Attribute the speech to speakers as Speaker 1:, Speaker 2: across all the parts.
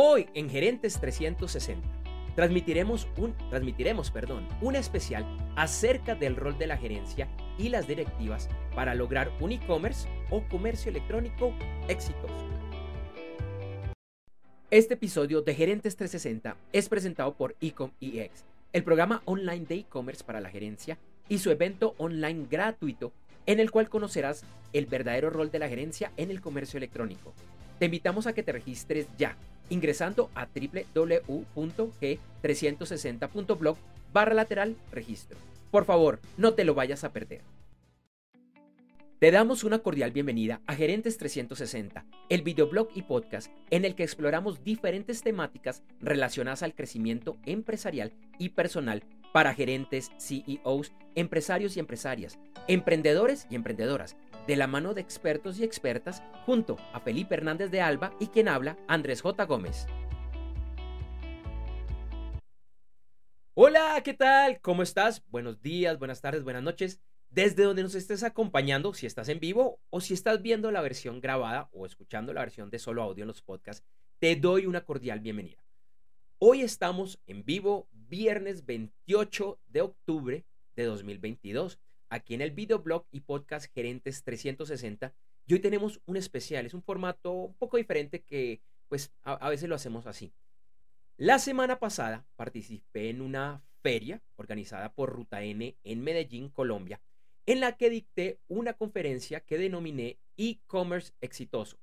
Speaker 1: Hoy en Gerentes 360 transmitiremos un, transmitiremos, perdón, un especial acerca del rol de la gerencia y las directivas para lograr un e-commerce o comercio electrónico exitoso. Este episodio de Gerentes 360 es presentado por Ecom EX, el programa online de e-commerce para la gerencia y su evento online gratuito en el cual conocerás el verdadero rol de la gerencia en el comercio electrónico. Te invitamos a que te registres ya ingresando a www.g360.blog barra lateral registro. Por favor, no te lo vayas a perder. Te damos una cordial bienvenida a Gerentes 360, el videoblog y podcast en el que exploramos diferentes temáticas relacionadas al crecimiento empresarial y personal para gerentes, CEOs, empresarios y empresarias, emprendedores y emprendedoras, de la mano de expertos y expertas, junto a Felipe Hernández de Alba y quien habla, Andrés J. Gómez. Hola, ¿qué tal? ¿Cómo estás? Buenos días, buenas tardes, buenas noches. Desde donde nos estés acompañando, si estás en vivo o si estás viendo la versión grabada o escuchando la versión de solo audio en los podcasts, te doy una cordial bienvenida. Hoy estamos en vivo, viernes 28 de octubre de 2022 aquí en el videoblog y podcast Gerentes 360. Y hoy tenemos un especial, es un formato un poco diferente que pues a, veces lo hacemos así. La semana pasada participé en una feria organizada por Ruta N en Medellín, Colombia, en la que dicté una conferencia que denominé e-commerce exitoso,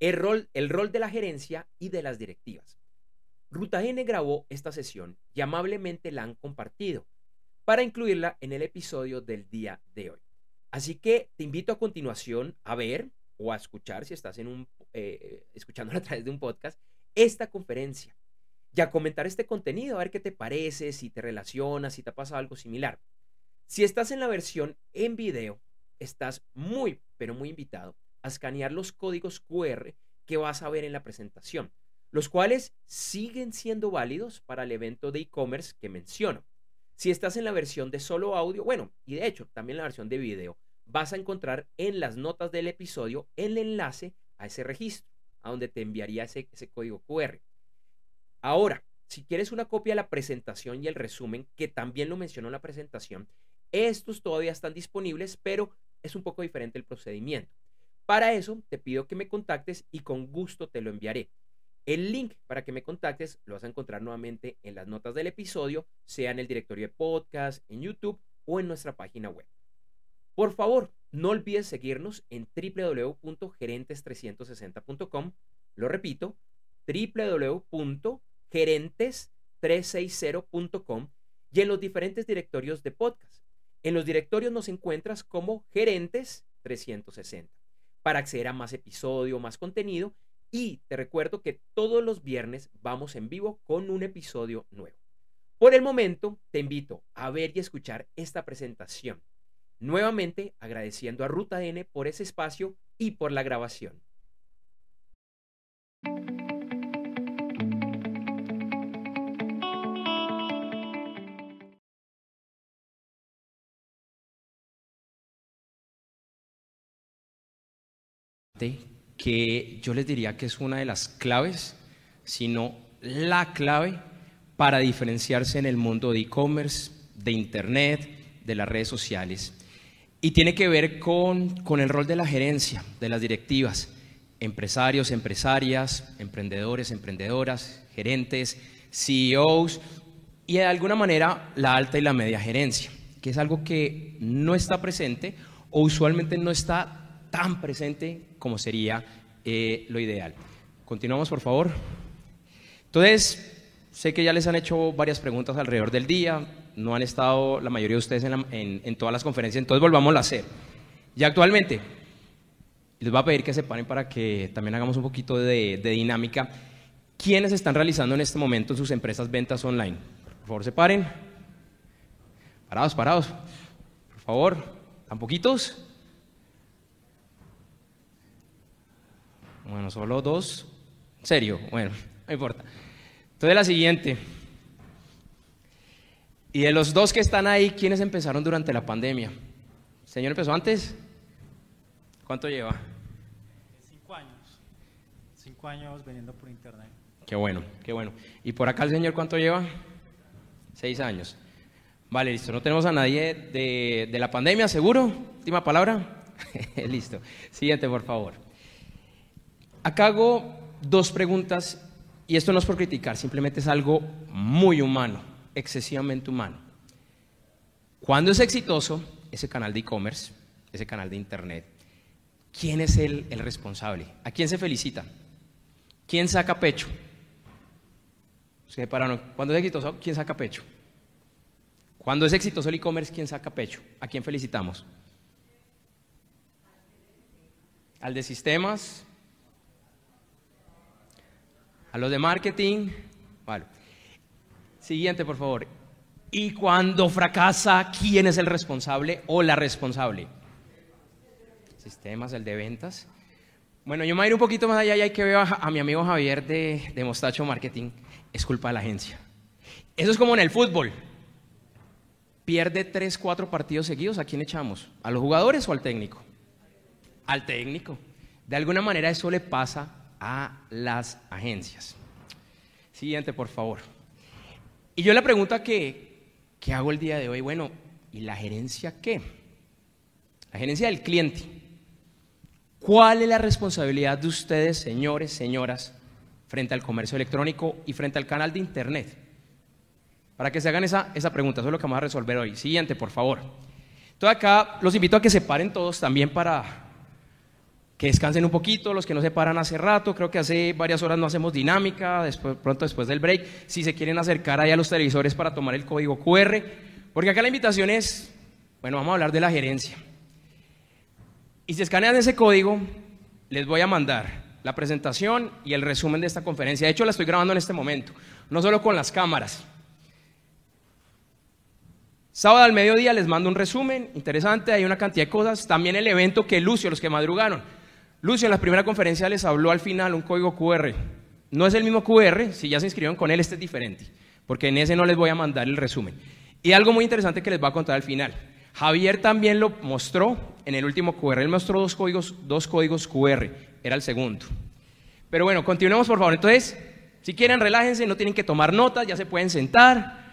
Speaker 1: el rol, el rol de la gerencia y de las directivas. Ruta N grabó esta sesión y amablemente la han compartido para incluirla en el episodio del día de hoy. Así que te invito a continuación a ver o a escuchar, si estás en un, eh, a través de un podcast, esta conferencia y a comentar este contenido, a ver qué te parece, si te relaciona, si te ha pasado algo similar. Si estás en la versión en video, estás muy, pero muy invitado a escanear los códigos QR que vas a ver en la presentación, los cuales siguen siendo válidos para el evento de e-commerce que menciono. Si estás en la versión de solo audio, bueno, y de hecho también la versión de video, vas a encontrar en las notas del episodio el enlace a ese registro, a donde te enviaría ese, código QR. Ahora, si quieres una copia de la presentación y el resumen, que también lo mencionó en la presentación, estos todavía están disponibles, pero es un poco diferente el procedimiento. Para eso, te pido que me contactes y con gusto te lo enviaré. El link para que me contactes lo vas a encontrar nuevamente en las notas del episodio, sea en el directorio de podcast, en YouTube o en nuestra página web. Por favor, no olvides seguirnos en www.gerentes360.com. Lo repito, www.gerentes360.com y en los diferentes directorios de podcast. En los directorios nos encuentras como Gerentes 360 para acceder a más episodio, más contenido y te recuerdo que todos los viernes vamos en vivo con un episodio nuevo. Por el momento, te invito a ver y escuchar esta presentación. Nuevamente agradeciendo a Ruta N por ese espacio y por la grabación. Que yo les diría que es una de las claves, sino la clave para diferenciarse en el mundo de e-commerce, de Internet, de las redes sociales. Y tiene que ver con, con el rol de la gerencia, de las directivas, empresarios, empresarias, emprendedores, emprendedoras, gerentes, CEOs y de alguna manera la alta y la media gerencia, que es algo que no está presente o usualmente no está tan presente como sería eh, lo ideal. Continuamos, por favor. Entonces, sé que ya les han hecho varias preguntas alrededor del día, no han estado la mayoría de ustedes en, todas las conferencias, entonces volvamos a hacer. Y actualmente, les voy a pedir que se paren para que también hagamos un poquito de, dinámica. ¿Quiénes están realizando en este momento sus empresas ventas online? Por favor, se paren. Parados, parados. Por favor, ¿tan poquitos? Bueno, solo dos. ¿En serio? Bueno, no importa. Entonces la siguiente. Y de los dos que están ahí, ¿quiénes empezaron durante la pandemia? ¿El señor empezó antes? ¿Cuánto lleva?
Speaker 2: Cinco años. Cinco años vendiendo por internet.
Speaker 1: Qué bueno, qué bueno. ¿Y por acá el señor cuánto lleva? Seis años. Vale, listo. No tenemos a nadie de, de la pandemia, ¿seguro? Última palabra. listo. Siguiente, por favor. Acá hago dos preguntas y esto no es por criticar, simplemente es algo muy humano, excesivamente humano. Cuando es exitoso ese canal de e-commerce, ese canal de internet, ¿quién es el, el responsable? ¿A quién se felicita? ¿Quién saca pecho? Cuando es exitoso, ¿quién saca pecho? Cuando es exitoso el e-commerce, ¿quién saca pecho? ¿A quién felicitamos? Al de sistemas, a los de marketing. Vale. Siguiente, por favor. Y cuando fracasa, ¿quién es el responsable o la responsable? Sistemas, el de ventas. Bueno, yo me voy a ir un poquito más allá y hay que ver a, mi amigo Javier de, de Mostacho Marketing. Es culpa de la agencia. Eso es como en el fútbol. Pierde tres, cuatro partidos seguidos, ¿a quién echamos? ¿A los jugadores o al técnico? Al técnico. De alguna manera eso le pasa a las agencias. Siguiente, por favor. Y yo la pregunta que, hago el día de hoy, bueno, ¿y la gerencia qué? La gerencia del cliente. ¿Cuál es la responsabilidad de ustedes, señores, señoras, frente al comercio electrónico y frente al canal de Internet? Para que se hagan esa, esa pregunta, eso es lo que vamos a resolver hoy. Siguiente, por favor. Entonces acá los invito a que se paren todos también para que descansen un poquito, los que no se paran hace rato, creo que hace varias horas no hacemos dinámica, pronto después del break, si se quieren acercar ahí a los televisores para tomar el código QR, porque acá la invitación es, bueno, vamos a hablar de la gerencia. Y si escanean ese código, les voy a mandar la presentación y el resumen de esta conferencia. De hecho, la estoy grabando en este momento, no solo con las cámaras. Sábado al mediodía les mando un resumen interesante, hay una cantidad de cosas. También el evento que Lucio, los que madrugaron. Lucio en la primera conferencia les habló al final un código QR. No es el mismo QR, si ya se inscribieron con él, este es diferente, porque en ese no les voy a mandar el resumen. Y algo muy interesante que les voy a contar al final. Javier también lo mostró en el último QR. Él mostró dos códigos, dos códigos QR. Era el segundo. Pero bueno, continuemos por favor. Entonces, si quieren, relájense, no tienen que tomar notas, ya se pueden sentar.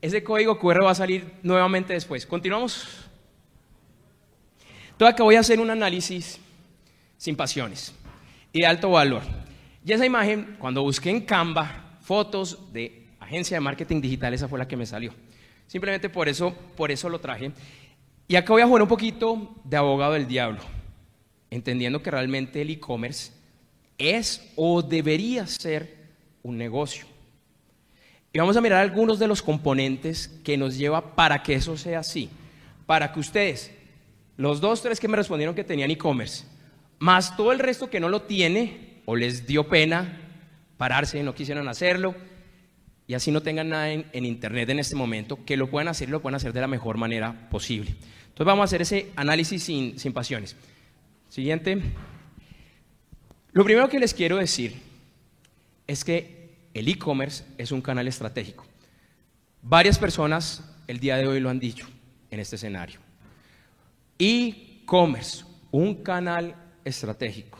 Speaker 1: Ese código QR va a salir nuevamente después. Continuamos. Entonces acá voy a hacer un análisis sin pasiones y de alto valor. Y esa imagen, cuando busqué en Canva fotos de agencia de marketing digital, esa fue la que me salió. Simplemente por eso, por eso lo traje. Y acá voy a jugar un poquito de abogado del diablo, entendiendo que realmente el e-commerce es o debería ser un negocio. Y vamos a mirar algunos de los componentes que nos lleva para que eso sea así. Para que ustedes, los dos, tres que me respondieron que tenían e-commerce, más todo el resto que no lo tiene o les dio pena pararse, no quisieron hacerlo, y así no tengan nada en, Internet en este momento, que lo puedan hacer y lo puedan hacer de la mejor manera posible. Entonces vamos a hacer ese análisis sin, sin pasiones. Siguiente. Lo primero que les quiero decir es que el e-commerce es un canal estratégico. Varias personas el día de hoy lo han dicho en este escenario. E-commerce, un canal estratégico.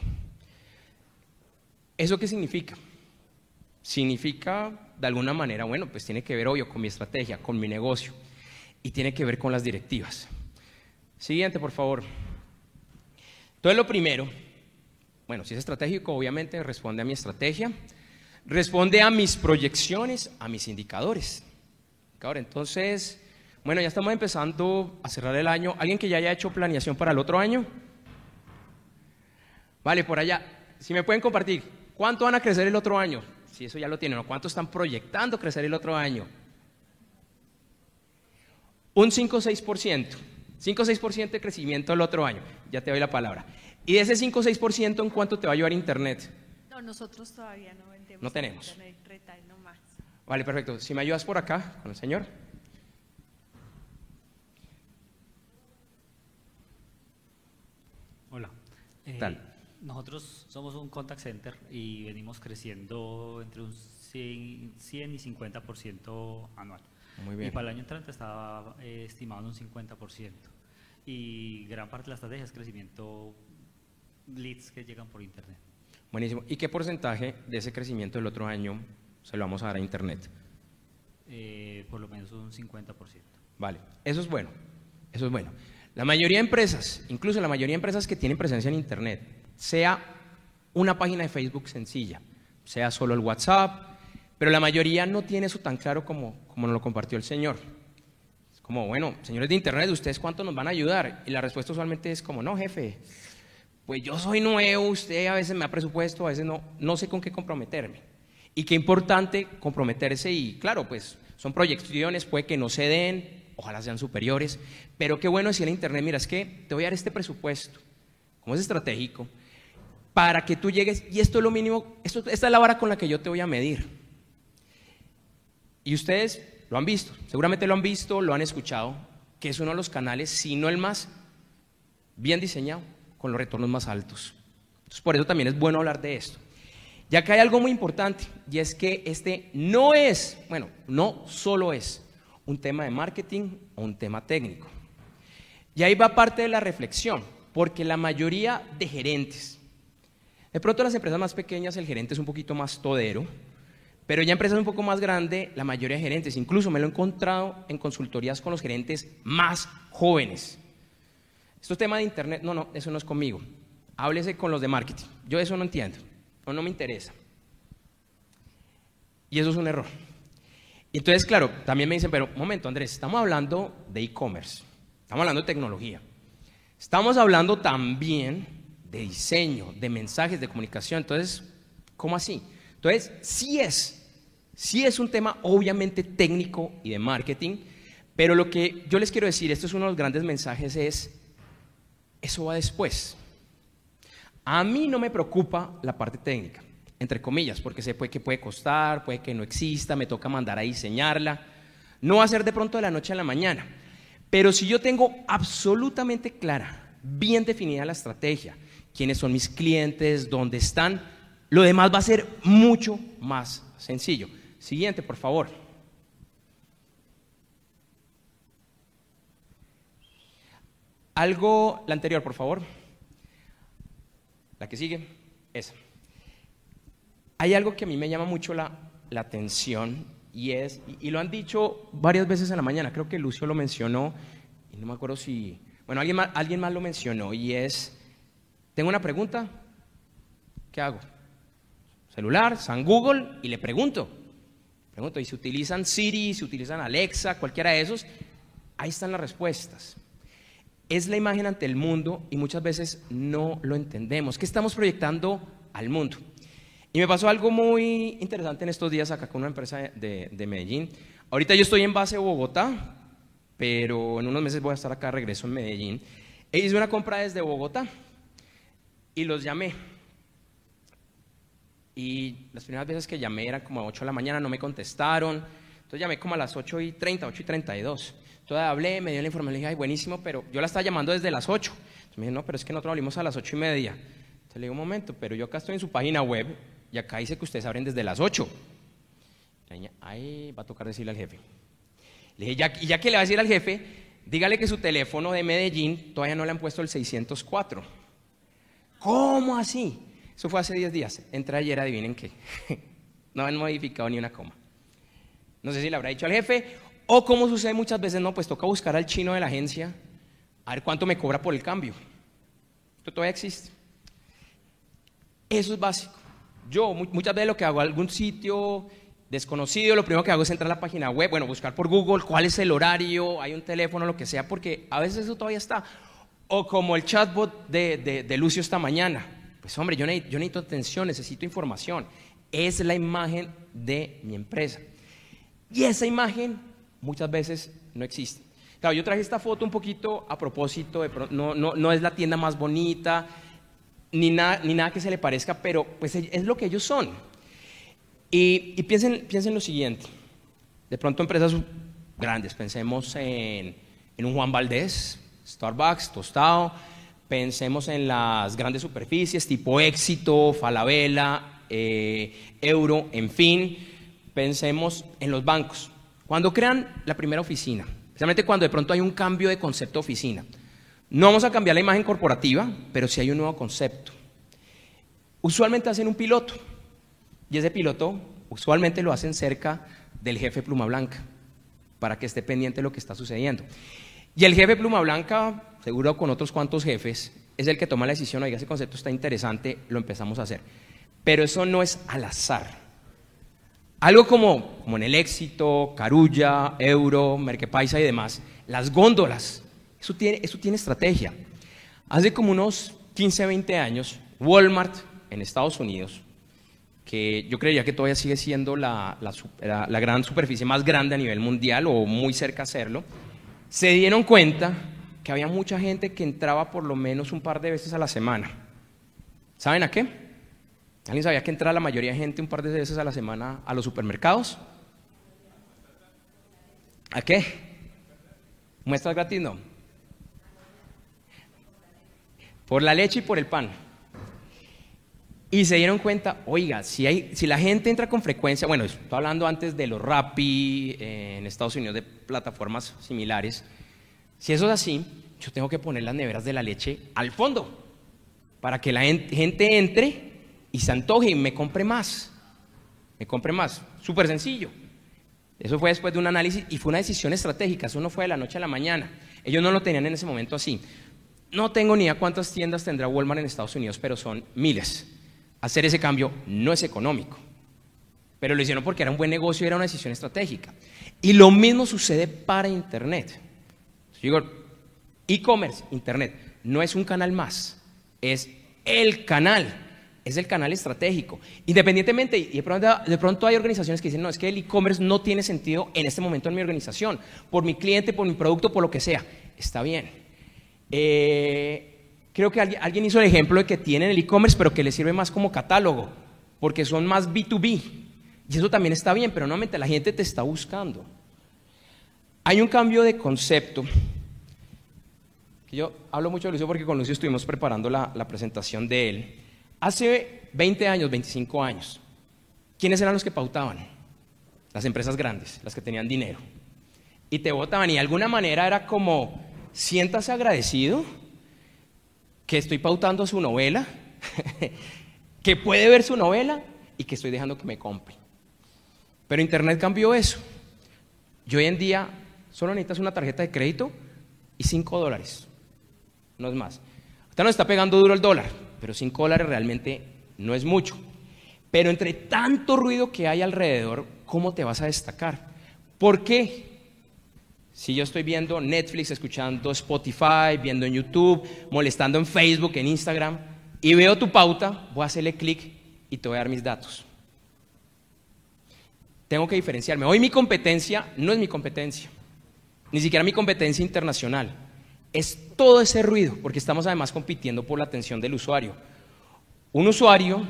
Speaker 1: ¿Eso qué significa? Significa de alguna manera, bueno, pues tiene que ver, obvio, con mi estrategia, con mi negocio y tiene que ver con las directivas. Siguiente, por favor. Entonces, lo primero, bueno, si es estratégico, obviamente responde a mi estrategia, responde a mis proyecciones, a mis indicadores. Ahora, entonces, bueno, ya estamos empezando a cerrar el año. ¿Alguien que ya haya hecho planeación para el otro año? Vale, por allá. Si me pueden compartir, ¿cuánto van a crecer el otro año? si eso ya lo tienen, o cuánto están proyectando crecer el otro año. Un 5 o 6%. 5 o 6% de crecimiento el otro año. Ya te doy la palabra. ¿Y de ese 5 o 6% en cuánto te va a llevar Internet?
Speaker 2: No, nosotros todavía no vendemos.
Speaker 1: No tenemos.
Speaker 2: Internet retail nomás.
Speaker 1: Vale, perfecto. Si me ayudas por acá con el señor.
Speaker 3: Hola.
Speaker 1: ¿Qué tal?
Speaker 3: Nosotros somos un contact center y venimos creciendo entre un 100, y 50% anual.
Speaker 1: Muy bien.
Speaker 3: Y para el año entrante estaba eh, estimado un 50%. Y gran parte de la estrategia es crecimiento leads que llegan por internet.
Speaker 1: Buenísimo. ¿Y qué porcentaje de ese crecimiento del otro año se lo vamos a dar a Internet?
Speaker 3: Eh, por lo menos un 50%.
Speaker 1: Vale, eso es bueno. Eso es bueno. La mayoría de empresas, incluso la mayoría de empresas que tienen presencia en Internet, sea una página de Facebook sencilla, sea solo el WhatsApp, pero la mayoría no tiene eso tan claro como, como nos lo compartió el Señor. Es como, bueno, señores de Internet, ¿ustedes cuánto nos van a ayudar? Y la respuesta usualmente es como, no, jefe, pues yo soy nuevo, usted a veces me da presupuesto, a veces no, no sé con qué comprometerme. Y qué importante comprometerse y claro, pues son proyecciones, puede que no se den, ojalá sean superiores, pero qué bueno decirle a Internet, mira, es que te voy a dar este presupuesto, como es estratégico, para que tú llegues, y esto es lo mínimo, esto, esta es la vara con la que yo te voy a medir. Y ustedes lo han visto, seguramente lo han visto, lo han escuchado, que es uno de los canales, si no el más bien diseñado, con los retornos más altos. Entonces, por eso también es bueno hablar de esto. Ya que hay algo muy importante, y es que este no es, bueno, no solo es un tema de marketing o un tema técnico. Y ahí va parte de la reflexión, porque la mayoría de gerentes, de pronto las empresas más pequeñas el gerente es un poquito más todero, pero ya empresas un poco más grandes, la mayoría de gerentes, incluso me lo he encontrado en consultorías con los gerentes más jóvenes. Estos temas de internet, no, no, eso no es conmigo. Háblese con los de marketing. Yo eso no entiendo, o no me interesa. Y eso es un error. Y entonces, claro, también me dicen, pero momento, Andrés, estamos hablando de e-commerce, estamos hablando de tecnología, estamos hablando también de diseño, de mensajes, de comunicación. Entonces, ¿cómo así? Entonces, sí es, sí es un tema obviamente técnico y de marketing, pero lo que yo les quiero decir, esto es uno de los grandes mensajes, es, eso va después. A mí no me preocupa la parte técnica, entre comillas, porque sé que puede costar, puede que no exista, me toca mandar a diseñarla. No va a ser de pronto de la noche a la mañana. Pero si yo tengo absolutamente clara, bien definida la estrategia, quiénes son mis clientes, dónde están, lo demás va a ser mucho más sencillo. Siguiente, por favor. Algo, la anterior, por favor. La que sigue, esa. Hay algo que a mí me llama mucho la, atención y es, y, lo han dicho varias veces en la mañana, creo que Lucio lo mencionó, y no me acuerdo si, bueno, alguien más, alguien más lo mencionó, y es, tengo una pregunta, ¿qué hago? Celular, San Google, y le pregunto, pregunto, y si utilizan Siri, si utilizan Alexa, cualquiera de esos, ahí están las respuestas. Es la imagen ante el mundo y muchas veces no lo entendemos. ¿Qué estamos proyectando al mundo? Y me pasó algo muy interesante en estos días acá con una empresa de, Medellín. Ahorita yo estoy en base Bogotá, pero en unos meses voy a estar acá, regreso en Medellín. E hice una compra desde Bogotá y los llamé. Y las primeras veces que llamé eran como a 8 de la mañana, no me contestaron. Entonces llamé como a las 8 y 30, 8 y 32. Entonces hablé, me dio la información, le dije, ay, buenísimo, pero yo la estaba llamando desde las 8. Entonces me dije, no, pero es que nosotros abrimos a las 8 y media. Entonces le digo, un momento, pero yo acá estoy en su página web y acá dice que ustedes abren desde las 8. ay, va a tocar decirle al jefe. Le dije, ya, y ya que le va a decir al jefe, dígale que su teléfono de Medellín todavía no le han puesto el 604. ¿Cómo así? Eso fue hace 10 días. Entré ayer, adivinen qué. no han modificado ni una coma. No sé si le habrá dicho al jefe o como sucede muchas veces, no, pues toca buscar al chino de la agencia a ver cuánto me cobra por el cambio. Esto todavía existe. Eso es básico. Yo muchas veces lo que hago, algún sitio desconocido, lo primero que hago es entrar a la página web, bueno, buscar por Google cuál es el horario, hay un teléfono, lo que sea, porque a veces eso todavía está. O como el chatbot de, Lucio esta mañana. Pues hombre, yo necesito, yo necesito atención, necesito información. Es la imagen de mi empresa. Y esa imagen muchas veces no existe. Claro, yo traje esta foto un poquito a propósito, de, no, no, no es la tienda más bonita, ni nada, ni nada que se le parezca, pero pues es lo que ellos son. Y, piensen, piensen lo siguiente, de pronto empresas grandes, pensemos en, en un Juan Valdés, Starbucks, Tostado, pensemos en las grandes superficies tipo Éxito, Falabella, eh, Euro, en fin, pensemos en los bancos. Cuando crean la primera oficina, especialmente cuando de pronto hay un cambio de concepto de oficina, no vamos a cambiar la imagen corporativa, pero sí hay un nuevo concepto. usualmente hacen un piloto. Y ese piloto usualmente lo hacen cerca del jefe pluma blanca, para que esté pendiente de lo que está sucediendo. Y el jefe pluma blanca, seguro con otros cuantos jefes, es el que toma la decisión, oiga, ese concepto está interesante, lo empezamos a hacer. Pero eso no es al azar. Algo como, como en el éxito, Carulla, Euro, Merquepaisa y demás, las góndolas, eso tiene, eso estrategia. Hace como unos 15, 20 años, Walmart en Estados Unidos, que yo creería que todavía sigue siendo la, la, la gran superficie más grande a nivel mundial o muy cerca a serlo, se dieron cuenta que había mucha gente que entraba por lo menos un par de veces a la semana. ¿Saben a qué? ¿Alguien sabía que entra la mayoría de gente un par de veces a la semana a los supermercados? ¿A qué? ¿Muestras gratis? No. Por la leche y por el pan. Y se dieron cuenta, oiga, si, si la gente entra con frecuencia, bueno, estoy hablando antes de los Rappi eh, en Estados Unidos, de plataformas similares, si eso es así, yo tengo que poner las neveras de la leche al fondo, para que la gente entre y se antoje y me compre más. Me compre más. Súper sencillo. Eso fue después de un análisis y fue una decisión estratégica. Eso no fue de la noche a la mañana. Ellos no lo tenían en ese momento así. No tengo ni idea cuántas tiendas tendrá Walmart en Estados Unidos, pero son miles. Hacer ese cambio no es económico. Pero lo hicieron porque era un buen negocio y era una decisión estratégica. Y lo mismo sucede para Internet. Digo, e-commerce, Internet, no es un canal más, es el canal es el canal estratégico. Independientemente, y de pronto, de pronto, hay organizaciones que dicen, no, es que el e-commerce no tiene sentido en este momento en mi organización, por mi cliente, por mi producto, por lo que sea. Está bien. Eh, creo que alguien hizo el ejemplo de que tienen el e-commerce, pero que le sirve más como catálogo, porque son más B2B. Y eso también está bien, pero nuevamente la gente te está buscando. Hay un cambio de concepto. Yo hablo mucho de Lucio porque con Lucio estuvimos preparando la, la presentación de él. Hace 20 años, 25 años, ¿quiénes eran los que pautaban? Las empresas grandes, las que tenían dinero. Y te votaban y de alguna manera era como, siéntase agradecido que estoy pautando su novela, que puede ver su novela y que estoy dejando que me compre. Pero Internet cambió eso. Yo hoy en día solo necesitas una tarjeta de crédito y 5 dólares, no es más. Ahorita nos está pegando duro el dólar, pero 5 dólares realmente no es mucho. Pero entre tanto ruido que hay alrededor, ¿cómo te vas a destacar? ¿Por qué? Si yo estoy viendo Netflix, escuchando Spotify, viendo en YouTube, molestando en Facebook, en Instagram, y veo tu pauta, voy a hacerle clic y te voy a dar mis datos. Tengo que diferenciarme. Hoy mi competencia no es mi competencia, ni siquiera mi competencia internacional es todo ese ruido, porque estamos además compitiendo por la atención del usuario. Un usuario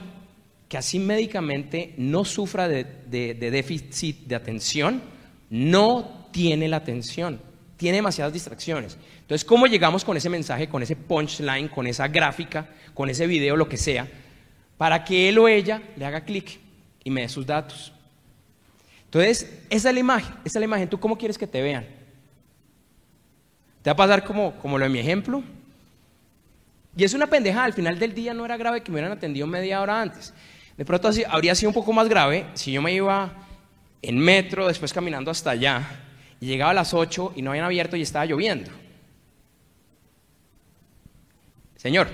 Speaker 1: que así médicamente no sufra de, déficit de atención, no tiene la atención, tiene demasiadas distracciones. Entonces, ¿cómo llegamos con ese mensaje, con ese punchline, con esa gráfica, con ese video, lo que sea, para que él o ella le haga clic y me dé sus datos? Entonces, esa es la imagen, esa es la imagen. ¿Tú cómo quieres que te vean? ¿Te va a pasar como, como lo de mi ejemplo? Y es una pendejada, al final del día no era grave que me hubieran atendido media hora antes. De pronto habría sido un poco más grave si yo me iba en metro, después caminando hasta allá, y llegaba a las 8 y no habían abierto y estaba lloviendo. Señor.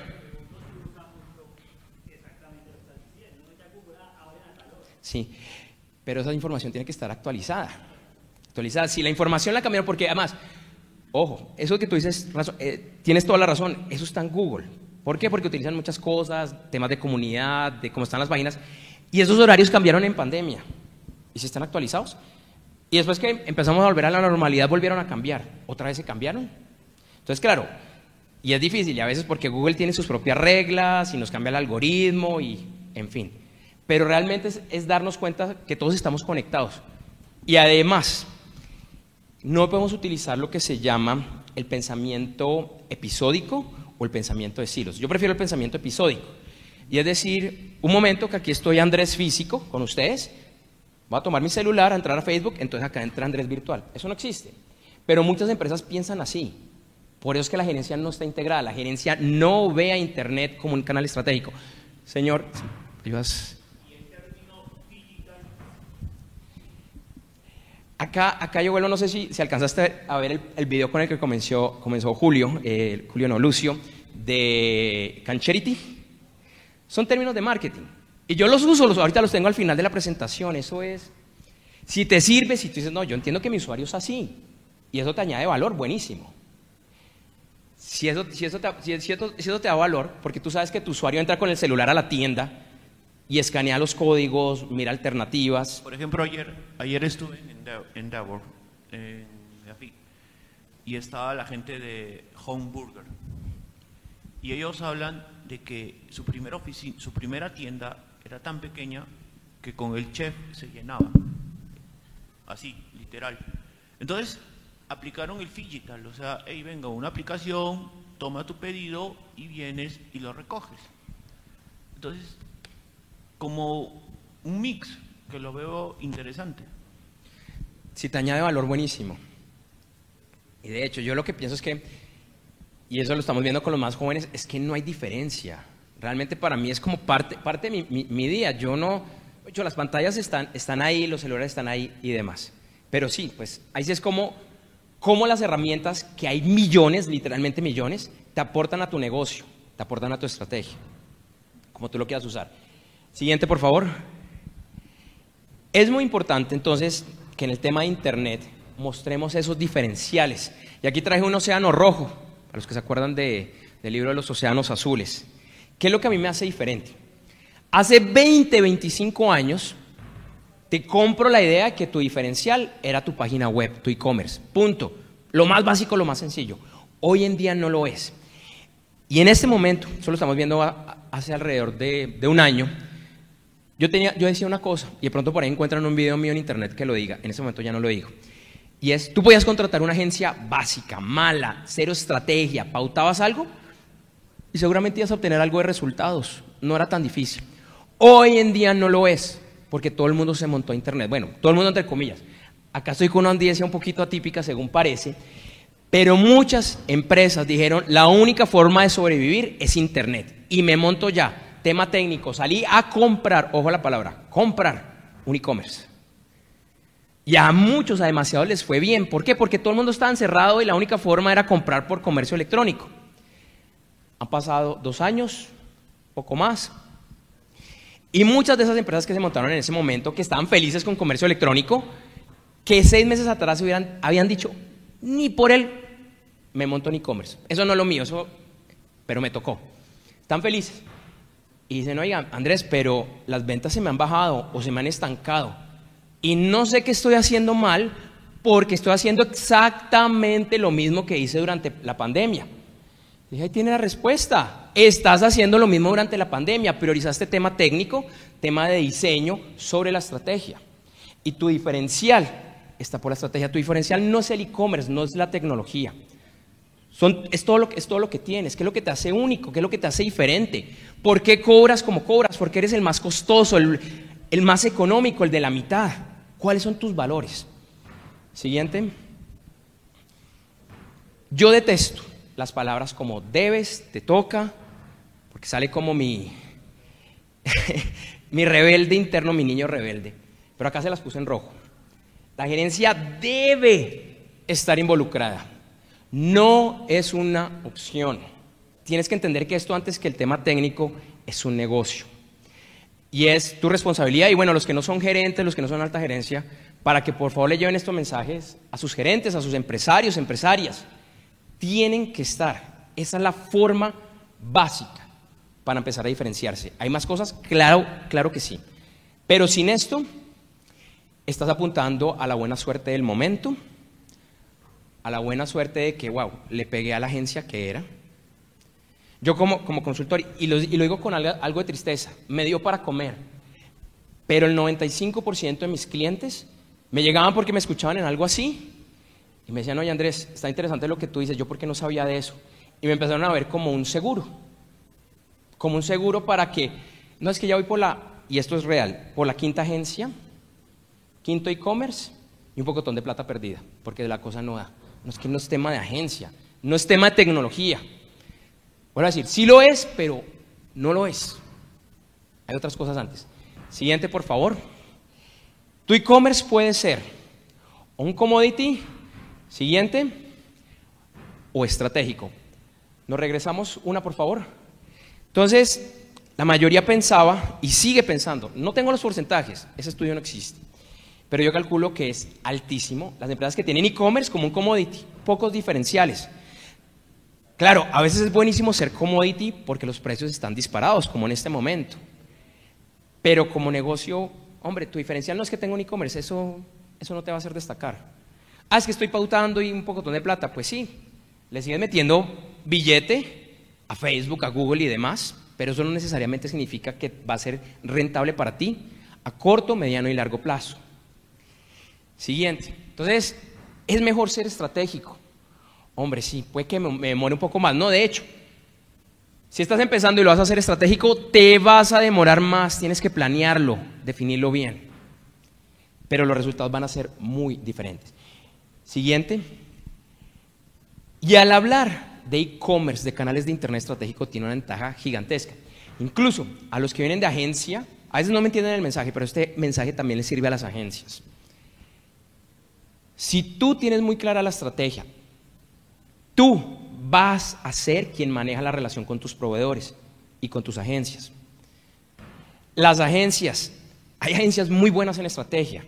Speaker 1: Sí, pero esa información tiene que estar actualizada. Actualizada. Si la información la cambiaron, porque además, Ojo, eso que tú dices, eh, tienes toda la razón, eso está en Google. ¿Por qué? Porque utilizan muchas cosas, temas de comunidad, de cómo están las páginas, y esos horarios cambiaron en pandemia. ¿Y si están actualizados? Y después que empezamos a volver a la normalidad, volvieron a cambiar. ¿Otra vez se cambiaron? Entonces, claro, y es difícil, y a veces porque Google tiene sus propias reglas y nos cambia el algoritmo y, en fin. Pero realmente es darnos cuenta que todos estamos conectados. Y además, no podemos utilizar lo que se llama el pensamiento episódico o el pensamiento de silos. Yo prefiero el pensamiento episódico. Y es decir, un momento que aquí estoy Andrés físico con ustedes, voy a tomar mi celular, a entrar a Facebook, entonces acá entra Andrés virtual. Eso no existe. Pero muchas empresas piensan así. Por eso es que la gerencia no está integrada. La gerencia no ve a Internet como un canal estratégico. Señor, ayudas. Acá, acá yo vuelvo, no sé si, si alcanzaste a ver el, el video con el que comenzó, comenzó Julio, eh, Julio no, Lucio, de Cancherity. Son términos de marketing. Y yo los uso, los, ahorita los tengo al final de la presentación. Eso es, si te sirve, si tú dices, no, yo entiendo que mi usuario es así, y eso te añade valor, buenísimo. Si eso, si, eso te, si, si eso- te da valor, porque tú sabes que tu usuario entra con el celular a la tienda y escanea los códigos, mira alternativas.
Speaker 4: Por ejemplo, ayer, ayer estuve en Endeavor, en Gafi, y estaba la gente de Home Burger. Y ellos hablan de que su primera, su primera tienda era tan pequeña que con el chef se llenaba. Así, literal. Entonces, aplicaron el digital, o sea, hey, venga, una aplicación, toma tu pedido y vienes y lo recoges. Entonces, como un mix que lo veo interesante.
Speaker 1: Si te añade valor, buenísimo. Y de hecho, yo lo que pienso es que, y eso lo estamos viendo con los más jóvenes, es que no hay diferencia. Realmente para mí es como parte, parte de mi, mi- día. Yo no, hecho, las pantallas están, están ahí, los celulares están ahí y demás. Pero sí, pues ahí sí es como, como las herramientas, que hay millones, literalmente millones, te aportan a tu negocio, te aportan a tu estrategia, como tú lo quieras usar. Siguiente, por favor. Es muy importante entonces que en el tema de Internet mostremos esos diferenciales. Y aquí traje un océano rojo, para los que se acuerdan de- del libro de los océanos azules. ¿Qué es lo que a mí me hace diferente? Hace 20, 25 años, te compro la idea de que tu diferencial era tu página web, tu e-commerce. Punto. Lo más básico, lo más sencillo. Hoy en día no lo es. Y en este momento, eso lo estamos viendo hace alrededor de, de un año, yo, yo decía una cosa, y de pronto por ahí encuentran un video mío en internet que lo diga, en ese momento ya no lo digo. Y es, tú podías contratar una agencia básica, mala, cero estrategia, pautabas algo y seguramente ibas a obtener algo de resultados. No era tan difícil. Hoy en día no lo es, porque todo el mundo se montó a internet. Bueno, todo el mundo entre comillas. Acá estoy con una audiencia un poquito atípica, según parece, pero muchas empresas dijeron, la única forma de sobrevivir es Internet. Y me monto ya. Tema técnico, salí a comprar, ojo a la palabra, comprar un e-commerce. Y a muchos, a demasiados les fue bien. ¿Por qué? Porque todo el mundo estaba encerrado y la única forma era comprar por comercio electrónico. Han pasado dos años, poco más. Y muchas de esas empresas que se montaron en ese momento, que estaban felices con comercio electrónico, que seis meses atrás habían dicho, ni por él me monto en e-commerce. Eso no es lo mío, eso, pero me tocó. Están felices. Y dicen, oigan, Andrés, pero las ventas se me han bajado o se me han estancado. Y no sé qué estoy haciendo mal porque estoy haciendo exactamente lo mismo que hice durante la pandemia. Dije, ahí tiene la respuesta. Estás haciendo lo mismo durante la pandemia. Priorizaste tema técnico, tema de diseño sobre la estrategia. Y tu diferencial está por la estrategia. Tu diferencial no es el e-commerce, no es la tecnología. Son- es, todo lo, es todo lo que tienes, qué es lo que te hace único, qué es lo que te hace diferente. ¿Por qué cobras como cobras? Porque eres el más costoso, el, el más económico, el de la mitad. ¿Cuáles son tus valores? Siguiente. Yo detesto las palabras como debes, te toca, porque sale como mi, mi rebelde interno, mi niño rebelde. Pero acá se las puse en rojo. La gerencia debe estar involucrada. No es una opción. Tienes que entender que esto antes que el tema técnico es un negocio. Y es tu responsabilidad, y bueno, los que no son gerentes, los que no son alta gerencia, para que por favor le lleven estos mensajes a sus gerentes, a sus empresarios, empresarias. Tienen que estar. Esa es la forma básica para empezar a diferenciarse. ¿Hay más cosas? Claro, claro que sí. Pero sin esto, estás apuntando a la buena suerte del momento, a la buena suerte de que, wow, le pegué a la agencia que era. Yo como, como consultor, y lo, digo con algo, algo de tristeza, me dio para comer, pero el 95% de mis clientes me llegaban porque me escuchaban en algo así y me decían, oye Andrés, está interesante lo que tú dices, yo porque no sabía de eso. Y me empezaron a ver como un seguro, como un seguro para que, no es que ya voy por la, y esto es real, por la quinta agencia, quinto e-commerce y un pocotón de plata perdida, porque la cosa no da. No es que no es tema de agencia, no es tema de tecnología. Vuelvo a decir, sí lo es, pero no lo es. hay otras cosas antes. Siguiente, por favor. Tu e-commerce puede ser un commodity, siguiente, o estratégico. Nos regresamos una, por favor. Entonces, la mayoría pensaba y sigue pensando, no tengo los porcentajes, ese estudio no existe, pero yo calculo que es altísimo las empresas que tienen e-commerce como un commodity, pocos diferenciales. Claro, a veces es buenísimo ser commodity porque los precios están disparados, como en este momento. Pero como negocio, hombre, tu diferencial no es que tenga un e-commerce, eso, eso no te va a hacer destacar. Ah, es que estoy pautando y un poco de plata. Pues sí, le sigues metiendo billete a Facebook, a Google y demás, pero eso no necesariamente significa que va a ser rentable para ti a corto, mediano y largo plazo. Siguiente. Entonces, es mejor ser estratégico. Hombre, sí, puede que me demore un poco más. No, de hecho, si estás empezando y lo vas a hacer estratégico, te vas a demorar más. Tienes que planearlo, definirlo bien. Pero los resultados van a ser muy diferentes. Siguiente. Y al hablar de e-commerce, de canales de internet estratégico, tiene una ventaja gigantesca. Incluso a los que vienen de agencia, a veces no me entienden el mensaje, pero este mensaje también le sirve a las agencias. Si tú tienes muy clara la estrategia, tú vas a ser quien maneja la relación con tus proveedores y con tus agencias. Las agencias, hay agencias muy buenas en estrategia.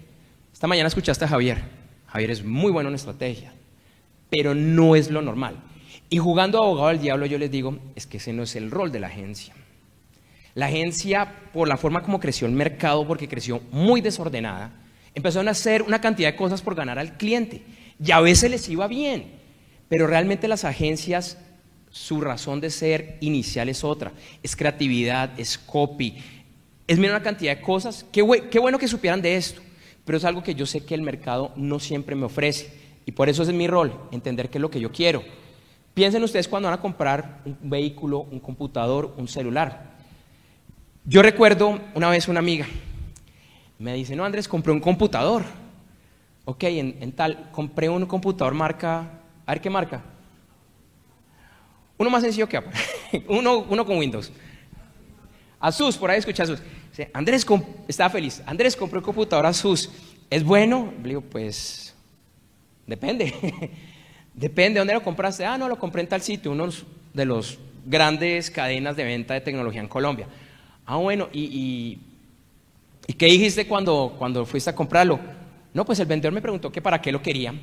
Speaker 1: Esta mañana escuchaste a Javier. Javier es muy bueno en estrategia, pero no es lo normal. Y jugando a abogado del diablo, yo les digo, es que ese no es el rol de la agencia. La agencia, por la forma como creció el mercado, porque creció muy desordenada, empezaron a hacer una cantidad de cosas por ganar al cliente. Y a veces les iba bien, pero realmente las agencias, su razón de ser inicial es otra. Es creatividad, es copy, es una cantidad de cosas. Qué bueno que supieran de esto, pero es algo que yo sé que el mercado no siempre me ofrece. Y por eso es mi rol, entender qué es lo que yo quiero. Piensen ustedes cuando van a comprar un vehículo, un computador, un celular. Yo recuerdo una vez una amiga, me dice, no Andrés, compré un computador. Ok, en, tal, compré un computador marca, a ver qué marca. Uno más sencillo que Apple, uno, uno con Windows. Asus, por ahí escucha Asus. Andrés estaba feliz. Andrés compró un computador Asus. ¿Es bueno? Le digo, pues, depende. Depende, ¿dónde lo compraste? Ah, no, lo compré en tal sitio, uno de los grandes cadenas de venta de tecnología en Colombia. Ah, bueno, ¿y, y, qué dijiste cuando, cuando fuiste a comprarlo? No, pues el vendedor me preguntó que para qué lo quería.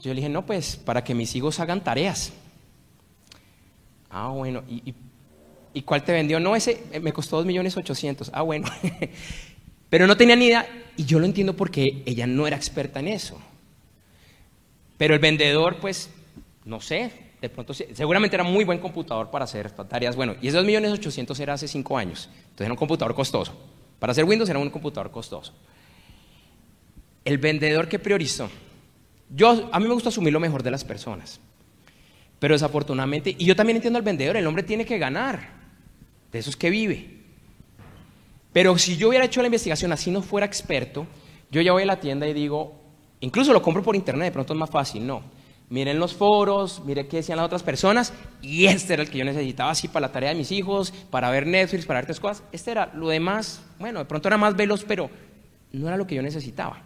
Speaker 1: Yo le dije, no, pues para que mis hijos hagan tareas. Ah, bueno, ¿y, y cuál te vendió? No, ese eh, me costó dos millones ochocientos. Ah, bueno. Pero no tenía ni idea, y yo lo entiendo porque ella no era experta en eso. Pero el vendedor, pues, no sé, de pronto seguramente era muy buen computador para hacer tareas. Bueno, y esos millones ochocientos era hace cinco años. Entonces era un computador costoso. Para hacer Windows era un computador costoso. El vendedor que priorizó. Yo, a mí me gusta asumir lo mejor de las personas. Pero desafortunadamente, y yo también entiendo al vendedor, el hombre tiene que ganar. De eso es que vive. Pero si yo hubiera hecho la investigación así no fuera experto, yo ya voy a la tienda y digo, incluso lo compro por internet, de pronto es más fácil, no miren los foros, mire qué decían las otras personas, y este era el que yo necesitaba así para la tarea de mis hijos, para ver Netflix, para ver tres cosas. Este era lo demás, bueno, de pronto era más veloz, pero no era lo que yo necesitaba.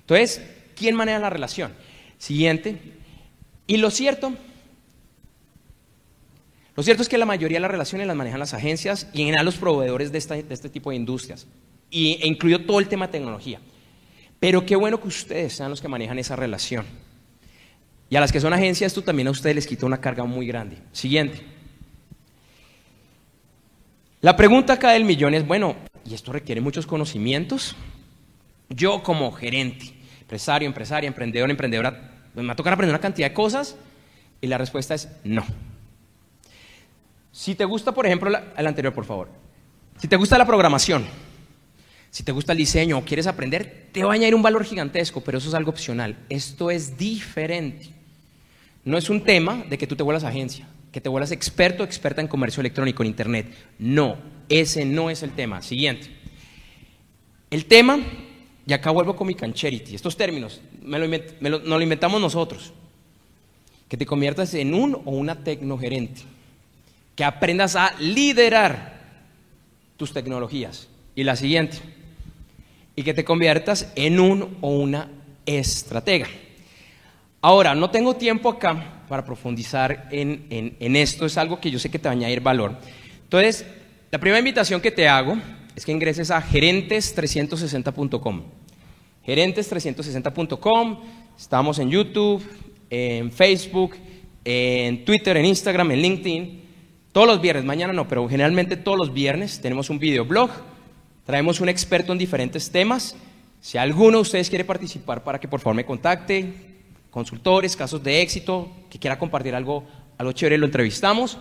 Speaker 1: Entonces, ¿quién maneja la relación? Siguiente. Y lo cierto, lo cierto es que la mayoría de las relaciones las manejan las agencias y en general los proveedores de, este tipo de industrias, y, e incluyo todo el tema de tecnología. Pero qué bueno que ustedes sean los que manejan esa relación. Y a las que son agencias, esto también a ustedes les quita una carga muy grande. Siguiente. La pregunta acá del millón es, bueno, ¿y esto requiere muchos conocimientos? Yo como gerente, empresario, empresaria, emprendedor, emprendedora, pues, ¿me va a aprender una cantidad de cosas? Y la respuesta es no. Si te gusta, por ejemplo, el anterior, por favor. Si te gusta la programación, si te gusta el diseño o quieres aprender, te va a añadir un valor gigantesco, pero eso es algo opcional. Esto es diferente. No es un tema de que tú te vuelvas agencia, que te vuelvas experto o experta en comercio electrónico, en Internet. No, ese no es el tema. Siguiente. El tema, y acá vuelvo con mi cancherity, estos términos, me lo, nos lo inventamos nosotros. Que te conviertas en un o una tecnogerente. Que aprendas a liderar tus tecnologías. y la siguiente. Y que te conviertas en un o una estratega. Ahora, no tengo tiempo acá para profundizar en, en esto, es algo que yo sé que te va a añadir valor. Entonces, la primera invitación que te hago es que ingreses a gerentes360.com. Gerentes360.com, estamos en YouTube, en Facebook, en Twitter, en Instagram, en LinkedIn. Todos los viernes, mañana no, pero generalmente todos los viernes tenemos un videoblog. Traemos un experto en diferentes temas. Si alguno de ustedes quiere participar, para que por favor me contacte. Consultores, casos de éxito, que quiera compartir algo, algo chévere, lo entrevistamos.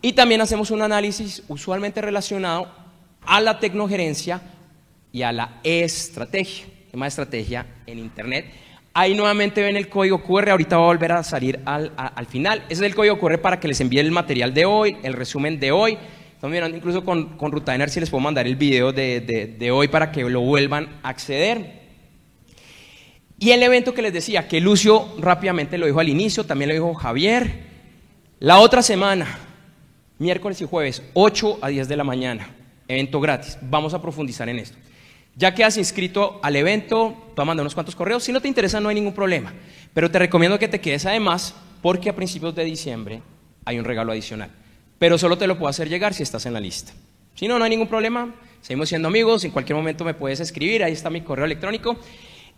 Speaker 1: Y también hacemos un análisis usualmente relacionado a la tecnogerencia y a la estrategia, tema de estrategia en Internet. Ahí nuevamente ven el código QR, ahorita va a volver a salir al, final. Ese es el código QR para que les envíe el material de hoy, el resumen de hoy. Estamos mirando incluso con, con Rutainer si les puedo mandar el video de, de hoy para que lo vuelvan a acceder. Y el evento que les decía, que Lucio rápidamente lo dijo al inicio, también lo dijo Javier. La otra semana, miércoles y jueves, 8 a 10 de la mañana evento gratis. Vamos a profundizar en esto. Ya que has inscrito al evento, a mandar unos cuantos correos. Si no te interesa, no hay ningún problema. Pero te recomiendo que te quedes además, porque a principios de diciembre hay un regalo adicional. Pero solo te lo puedo hacer llegar si estás en la lista. Si no, no hay ningún problema. Seguimos siendo amigos. En cualquier momento me puedes escribir. Ahí está mi correo electrónico.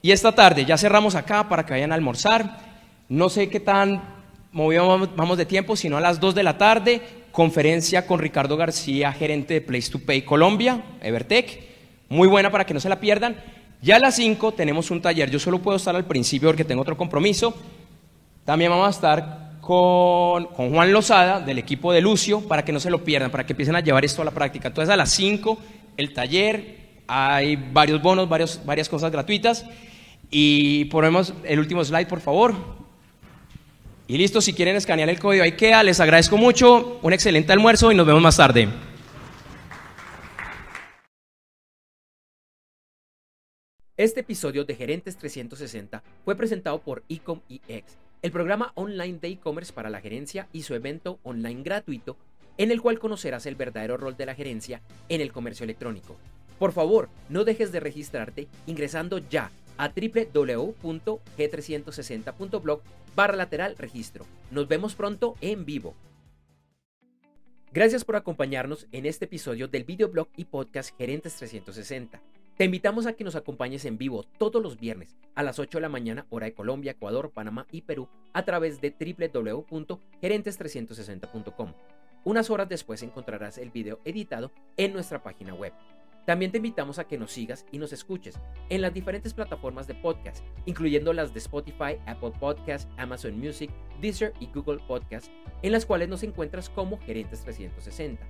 Speaker 1: Y esta tarde ya cerramos acá para que vayan a almorzar. No sé qué tan movido vamos de tiempo, sino a las 2 de la tarde conferencia con Ricardo García, gerente de Place to Pay Colombia, Evertech, muy buena para que no se la pierdan. Ya a las 5 tenemos un taller, yo solo puedo estar al principio porque tengo otro compromiso. También vamos a estar con, con, Juan Lozada del equipo de Lucio para que no se lo pierdan, para que empiecen a llevar esto a la práctica. Entonces a las 5 el taller, hay varios bonos, varios, varias cosas gratuitas. Y ponemos el último slide, por favor. Y listo, si quieren escanear el código, ahí queda. Les agradezco mucho, un excelente almuerzo y nos vemos más tarde. Este episodio de Gerentes 360 fue presentado por Ecom EX, el programa online de e-commerce para la gerencia y su evento online gratuito en el cual conocerás el verdadero rol de la gerencia en el comercio electrónico. Por favor, no dejes de registrarte ingresando ya a www.g360.blog barra lateral registro. Nos vemos pronto en vivo. Gracias por acompañarnos en este episodio del videoblog y podcast Gerentes 360. Te invitamos a que nos acompañes en vivo todos los viernes a las 8 de la mañana, hora de Colombia, Ecuador, Panamá y Perú, a través de www.gerentes360.com. Unas horas después encontrarás el video editado en nuestra página web. También te invitamos a que nos sigas y nos escuches en las diferentes plataformas de podcast, incluyendo las de Spotify, Apple Podcasts, Amazon Music, Deezer y Google Podcasts, en las cuales nos encuentras como Gerentes 360.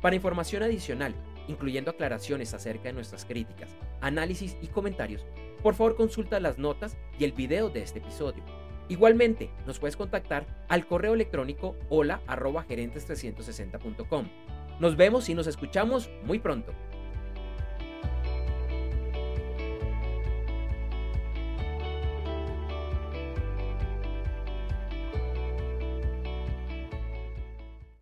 Speaker 1: Para información adicional, incluyendo aclaraciones acerca de nuestras críticas, análisis y comentarios, por favor consulta las notas y el video de este episodio. Igualmente, nos puedes contactar al correo electrónico hola gerentes360.com. Nos vemos y nos escuchamos muy pronto.